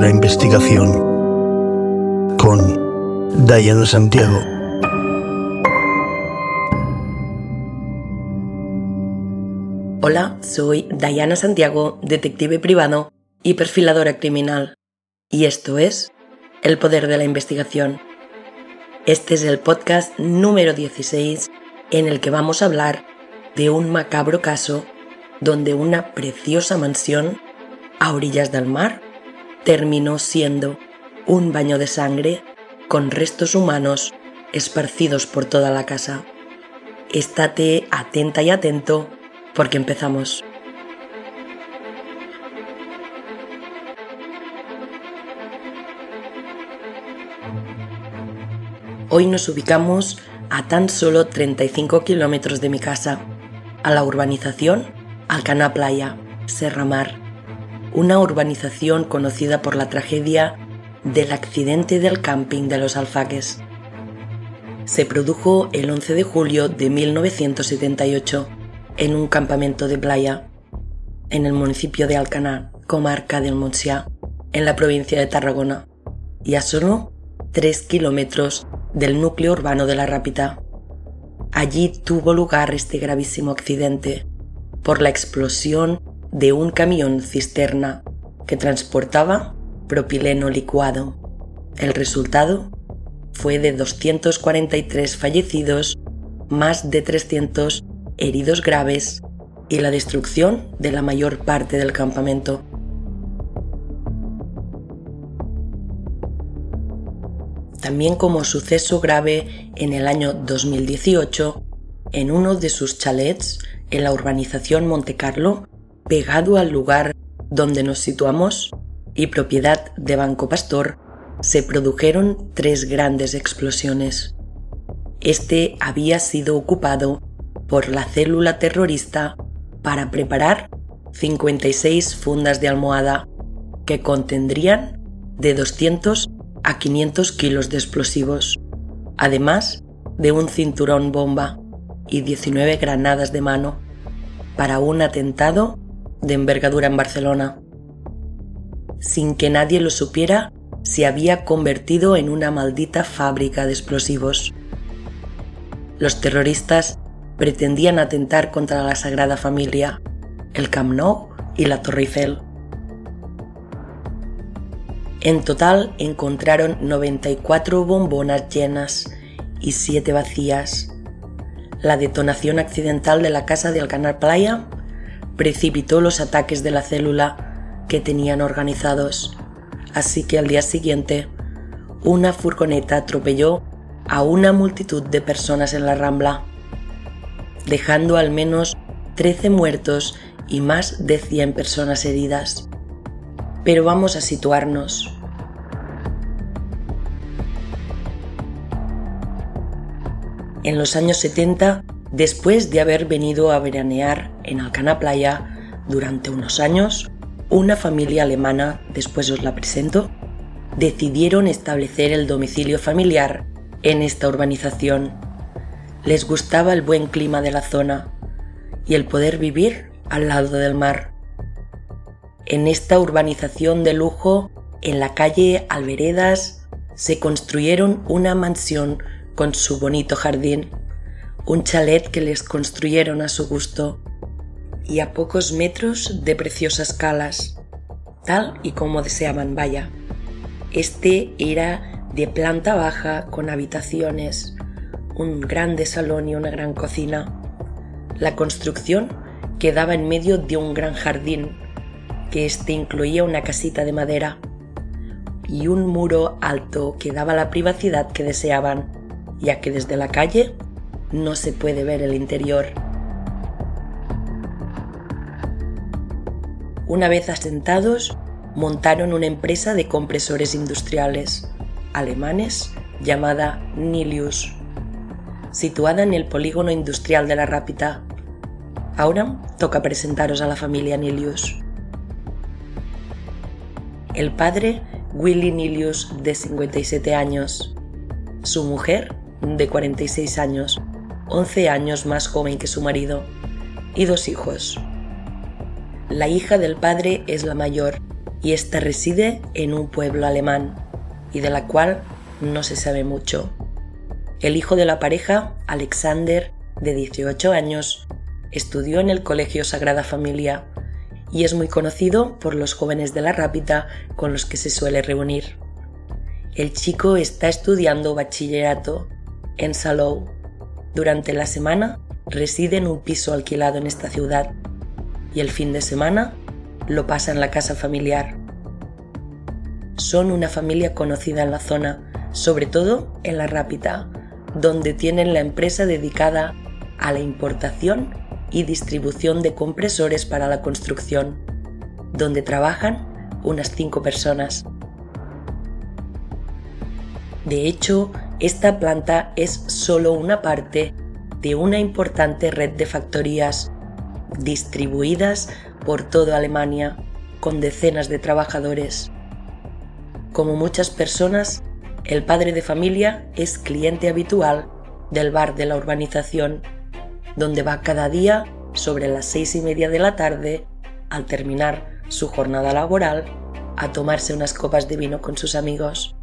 la investigación con Diana Santiago. Hola, soy Diana Santiago, detective privado y perfiladora criminal. Y esto es El poder de la investigación. Este es el podcast número 16 en el que vamos a hablar de un macabro caso donde una preciosa mansión a orillas del mar terminó siendo un baño de sangre con restos humanos esparcidos por toda la casa. Estate atenta y atento porque empezamos. Hoy nos ubicamos a tan solo 35 kilómetros de mi casa, a la urbanización Alcana Playa, Serra Mar, una urbanización conocida por la tragedia del accidente del camping de los Alfaques. Se produjo el 11 de julio de 1978 en un campamento de playa en el municipio de Alcanar, comarca del Montsià, en la provincia de Tarragona, y a solo 3 kilómetros del núcleo urbano de La Rápita. Allí tuvo lugar este gravísimo accidente, por la explosión de un camión cisterna que transportaba propileno licuado. El resultado fue de 243 fallecidos, más de 300 heridos graves y la destrucción de la mayor parte del campamento. También como suceso grave en el año 2018, en uno de sus chalets en la urbanización Monte Carlo, pegado al lugar donde nos situamos y propiedad de Banco Pastor, se produjeron tres grandes explosiones. Este había sido ocupado por la célula terrorista para preparar 56 fundas de almohada que contendrían de 200 a 500 kilos de explosivos, además de un cinturón bomba y 19 granadas de mano para un atentado de envergadura en Barcelona. Sin que nadie lo supiera, se había convertido en una maldita fábrica de explosivos. Los terroristas pretendían atentar contra la Sagrada Familia, el Camp Nou y la Torre Eiffel. En total encontraron 94 bombonas llenas y 7 vacías, la detonación accidental de la casa de Alcanar Playa precipitó los ataques de la célula que tenían organizados, así que al día siguiente una furgoneta atropelló a una multitud de personas en la rambla, dejando al menos 13 muertos y más de 100 personas heridas. Pero vamos a situarnos. en los años 70, después de haber venido a veranear en Alcana Playa durante unos años, una familia alemana, después os la presento, decidieron establecer el domicilio familiar en esta urbanización. Les gustaba el buen clima de la zona y el poder vivir al lado del mar. En esta urbanización de lujo, en la calle Alveredas, se construyeron una mansión con su bonito jardín, un chalet que les construyeron a su gusto y a pocos metros de preciosas calas, tal y como deseaban, vaya. Este era de planta baja con habitaciones, un grande salón y una gran cocina. La construcción quedaba en medio de un gran jardín, que este incluía una casita de madera y un muro alto que daba la privacidad que deseaban ya que desde la calle no se puede ver el interior. Una vez asentados, montaron una empresa de compresores industriales alemanes llamada Nilius, situada en el polígono industrial de la Rápita. Ahora toca presentaros a la familia Nilius. El padre, Willy Nilius, de 57 años. Su mujer, de 46 años, 11 años más joven que su marido, y dos hijos. La hija del padre es la mayor y ésta reside en un pueblo alemán y de la cual no se sabe mucho. El hijo de la pareja, Alexander, de 18 años, estudió en el Colegio Sagrada Familia y es muy conocido por los jóvenes de la Rápita con los que se suele reunir. El chico está estudiando bachillerato en Salou. Durante la semana reside en un piso alquilado en esta ciudad y el fin de semana lo pasa en la casa familiar. Son una familia conocida en la zona, sobre todo en la Rápita, donde tienen la empresa dedicada a la importación y distribución de compresores para la construcción, donde trabajan unas cinco personas. De hecho, esta planta es solo una parte de una importante red de factorías distribuidas por toda Alemania con decenas de trabajadores. Como muchas personas, el padre de familia es cliente habitual del bar de la urbanización, donde va cada día sobre las seis y media de la tarde, al terminar su jornada laboral, a tomarse unas copas de vino con sus amigos.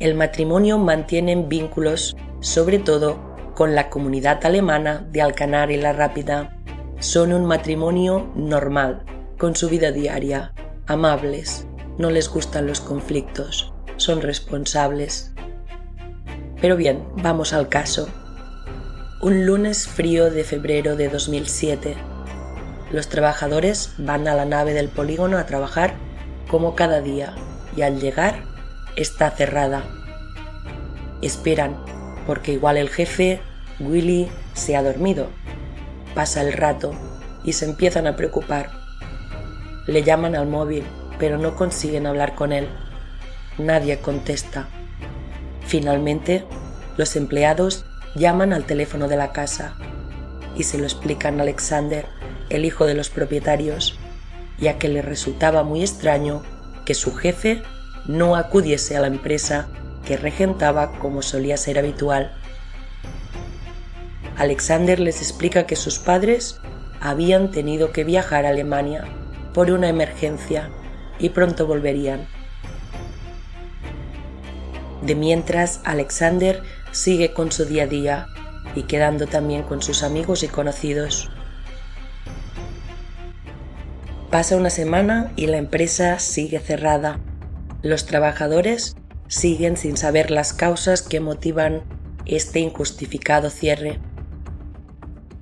El matrimonio mantiene vínculos, sobre todo con la comunidad alemana de Alcanar y La Rápida. Son un matrimonio normal, con su vida diaria, amables, no les gustan los conflictos, son responsables. Pero bien, vamos al caso. Un lunes frío de febrero de 2007. Los trabajadores van a la nave del polígono a trabajar como cada día y al llegar está cerrada. Esperan porque igual el jefe, Willy, se ha dormido. Pasa el rato y se empiezan a preocupar. Le llaman al móvil, pero no consiguen hablar con él. Nadie contesta. Finalmente, los empleados llaman al teléfono de la casa y se lo explican a Alexander, el hijo de los propietarios, ya que le resultaba muy extraño que su jefe no acudiese a la empresa que regentaba como solía ser habitual. Alexander les explica que sus padres habían tenido que viajar a Alemania por una emergencia y pronto volverían. De mientras, Alexander sigue con su día a día y quedando también con sus amigos y conocidos. Pasa una semana y la empresa sigue cerrada. Los trabajadores siguen sin saber las causas que motivan este injustificado cierre.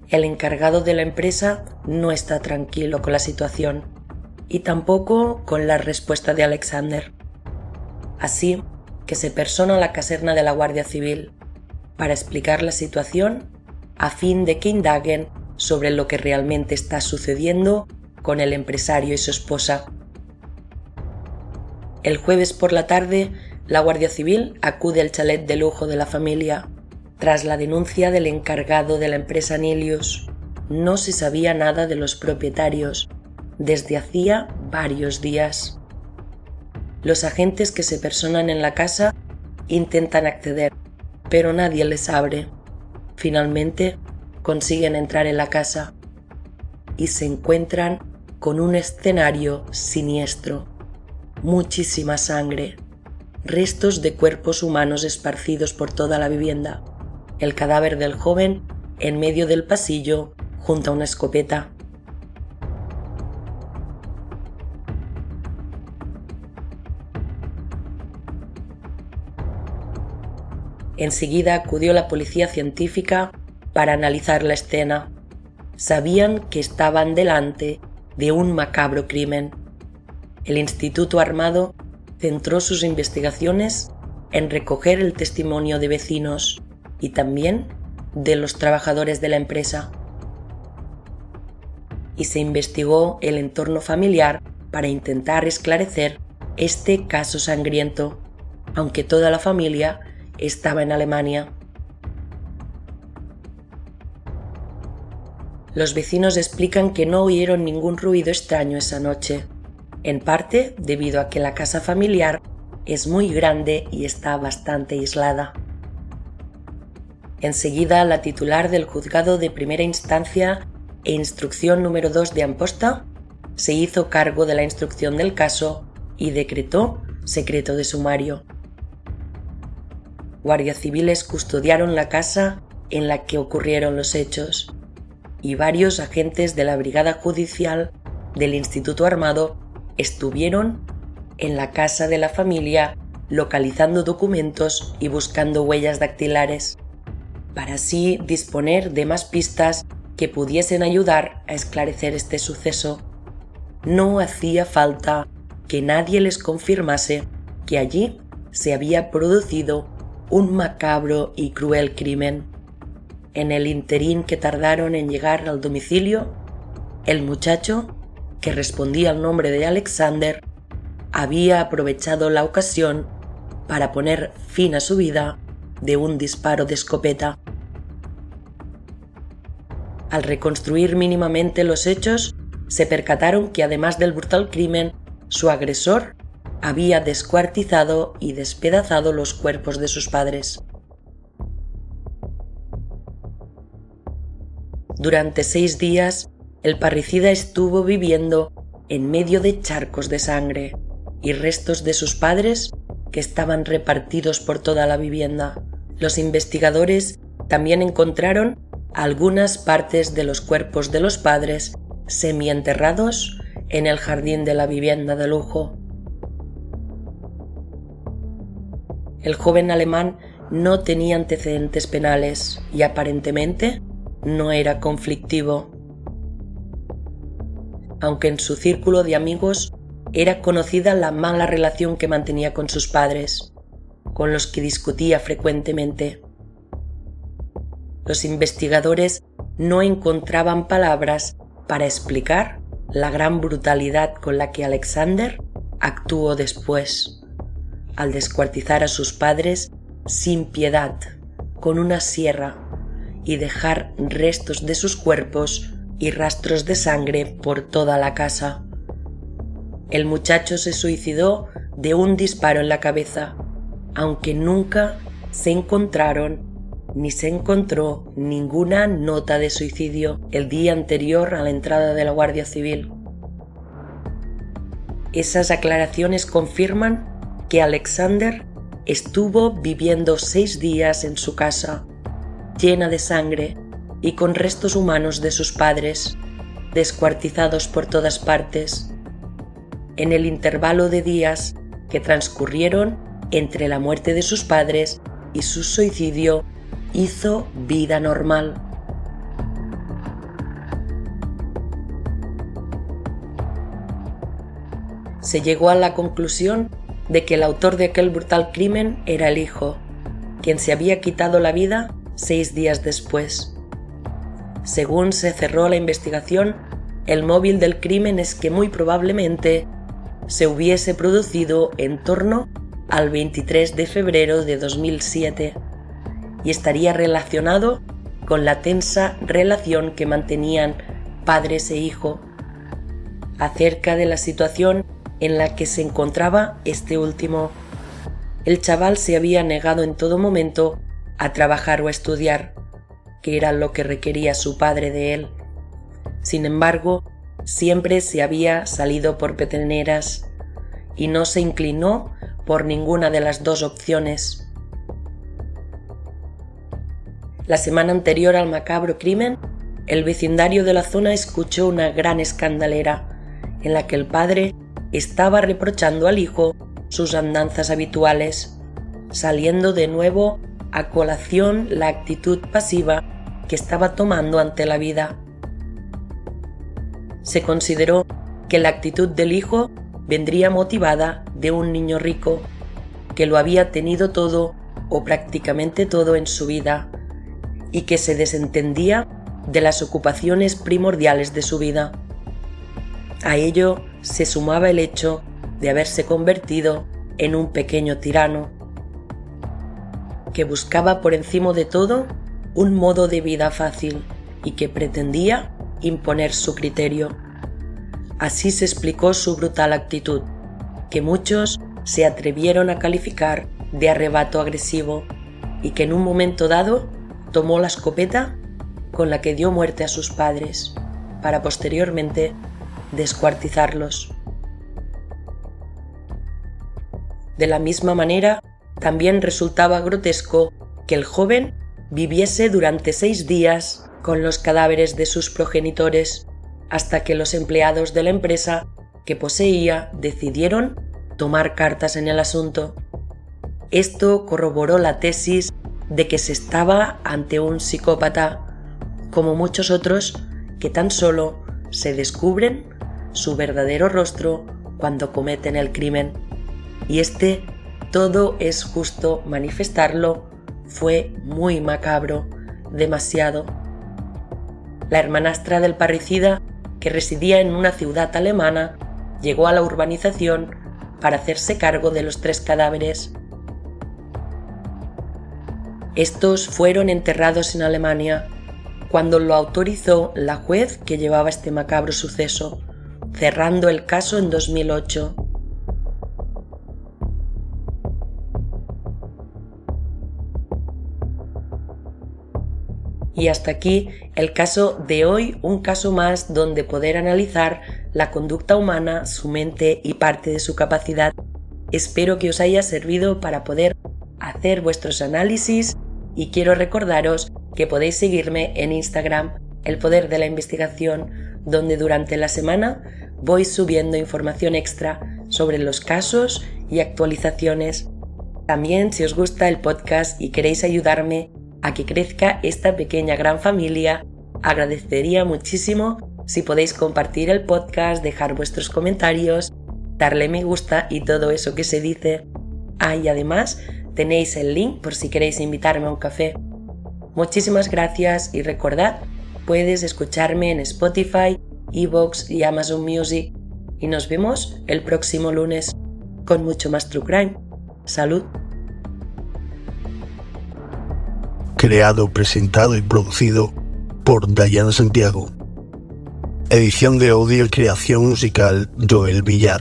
El encargado de la empresa no está tranquilo con la situación y tampoco con la respuesta de Alexander. Así que se persona a la caserna de la Guardia Civil para explicar la situación a fin de que indaguen sobre lo que realmente está sucediendo con el empresario y su esposa. El jueves por la tarde la Guardia Civil acude al chalet de lujo de la familia. Tras la denuncia del encargado de la empresa Nilius, no se sabía nada de los propietarios desde hacía varios días. Los agentes que se personan en la casa intentan acceder, pero nadie les abre. Finalmente consiguen entrar en la casa y se encuentran con un escenario siniestro. Muchísima sangre, restos de cuerpos humanos esparcidos por toda la vivienda, el cadáver del joven en medio del pasillo junto a una escopeta. Enseguida acudió la policía científica para analizar la escena. Sabían que estaban delante de un macabro crimen. El Instituto Armado centró sus investigaciones en recoger el testimonio de vecinos y también de los trabajadores de la empresa. Y se investigó el entorno familiar para intentar esclarecer este caso sangriento, aunque toda la familia estaba en Alemania. Los vecinos explican que no oyeron ningún ruido extraño esa noche en parte debido a que la casa familiar es muy grande y está bastante aislada. Enseguida, la titular del juzgado de primera instancia e instrucción número 2 de Amposta se hizo cargo de la instrucción del caso y decretó secreto de sumario. Guardias civiles custodiaron la casa en la que ocurrieron los hechos y varios agentes de la Brigada Judicial del Instituto Armado estuvieron en la casa de la familia localizando documentos y buscando huellas dactilares, para así disponer de más pistas que pudiesen ayudar a esclarecer este suceso. No hacía falta que nadie les confirmase que allí se había producido un macabro y cruel crimen. En el interín que tardaron en llegar al domicilio, el muchacho, que respondía al nombre de Alexander, había aprovechado la ocasión para poner fin a su vida de un disparo de escopeta. Al reconstruir mínimamente los hechos, se percataron que además del brutal crimen, su agresor había descuartizado y despedazado los cuerpos de sus padres. Durante seis días, el parricida estuvo viviendo en medio de charcos de sangre y restos de sus padres que estaban repartidos por toda la vivienda. Los investigadores también encontraron algunas partes de los cuerpos de los padres semienterrados en el jardín de la vivienda de lujo. El joven alemán no tenía antecedentes penales y aparentemente no era conflictivo. Aunque en su círculo de amigos era conocida la mala relación que mantenía con sus padres, con los que discutía frecuentemente. Los investigadores no encontraban palabras para explicar la gran brutalidad con la que Alexander actuó después al descuartizar a sus padres sin piedad con una sierra y dejar restos de sus cuerpos y rastros de sangre por toda la casa. El muchacho se suicidó de un disparo en la cabeza, aunque nunca se encontraron ni se encontró ninguna nota de suicidio el día anterior a la entrada de la Guardia Civil. Esas aclaraciones confirman que Alexander estuvo viviendo seis días en su casa, llena de sangre y con restos humanos de sus padres, descuartizados por todas partes, en el intervalo de días que transcurrieron entre la muerte de sus padres y su suicidio, hizo vida normal. Se llegó a la conclusión de que el autor de aquel brutal crimen era el hijo, quien se había quitado la vida seis días después. Según se cerró la investigación, el móvil del crimen es que muy probablemente se hubiese producido en torno al 23 de febrero de 2007 y estaría relacionado con la tensa relación que mantenían padres e hijo. Acerca de la situación en la que se encontraba este último. El chaval se había negado en todo momento a trabajar o a estudiar, que era lo que requería su padre de él. Sin embargo, siempre se había salido por peteneras y no se inclinó por ninguna de las dos opciones. La semana anterior al macabro crimen, el vecindario de la zona escuchó una gran escandalera en la que el padre estaba reprochando al hijo sus andanzas habituales, saliendo de nuevo a colación la actitud pasiva que estaba tomando ante la vida. Se consideró que la actitud del hijo vendría motivada de un niño rico, que lo había tenido todo o prácticamente todo en su vida, y que se desentendía de las ocupaciones primordiales de su vida. A ello se sumaba el hecho de haberse convertido en un pequeño tirano, que buscaba por encima de todo un modo de vida fácil y que pretendía imponer su criterio. Así se explicó su brutal actitud, que muchos se atrevieron a calificar de arrebato agresivo y que en un momento dado tomó la escopeta con la que dio muerte a sus padres, para posteriormente descuartizarlos. De la misma manera, también resultaba grotesco que el joven viviese durante seis días con los cadáveres de sus progenitores hasta que los empleados de la empresa que poseía decidieron tomar cartas en el asunto. Esto corroboró la tesis de que se estaba ante un psicópata, como muchos otros que tan solo se descubren su verdadero rostro cuando cometen el crimen. Y este, todo es justo manifestarlo, fue muy macabro, demasiado. La hermanastra del parricida, que residía en una ciudad alemana, llegó a la urbanización para hacerse cargo de los tres cadáveres. Estos fueron enterrados en Alemania cuando lo autorizó la juez que llevaba este macabro suceso, cerrando el caso en 2008. Y hasta aquí el caso de hoy, un caso más donde poder analizar la conducta humana, su mente y parte de su capacidad. Espero que os haya servido para poder hacer vuestros análisis y quiero recordaros que podéis seguirme en Instagram, El Poder de la Investigación, donde durante la semana voy subiendo información extra sobre los casos y actualizaciones. También si os gusta el podcast y queréis ayudarme a que crezca esta pequeña gran familia, agradecería muchísimo si podéis compartir el podcast, dejar vuestros comentarios, darle me gusta y todo eso que se dice. Ah, y además tenéis el link por si queréis invitarme a un café. Muchísimas gracias y recordad, puedes escucharme en Spotify, Evox y Amazon Music. Y nos vemos el próximo lunes con mucho más True Crime. Salud. Creado, presentado y producido por Dayana Santiago. Edición de audio y creación musical Joel Villar.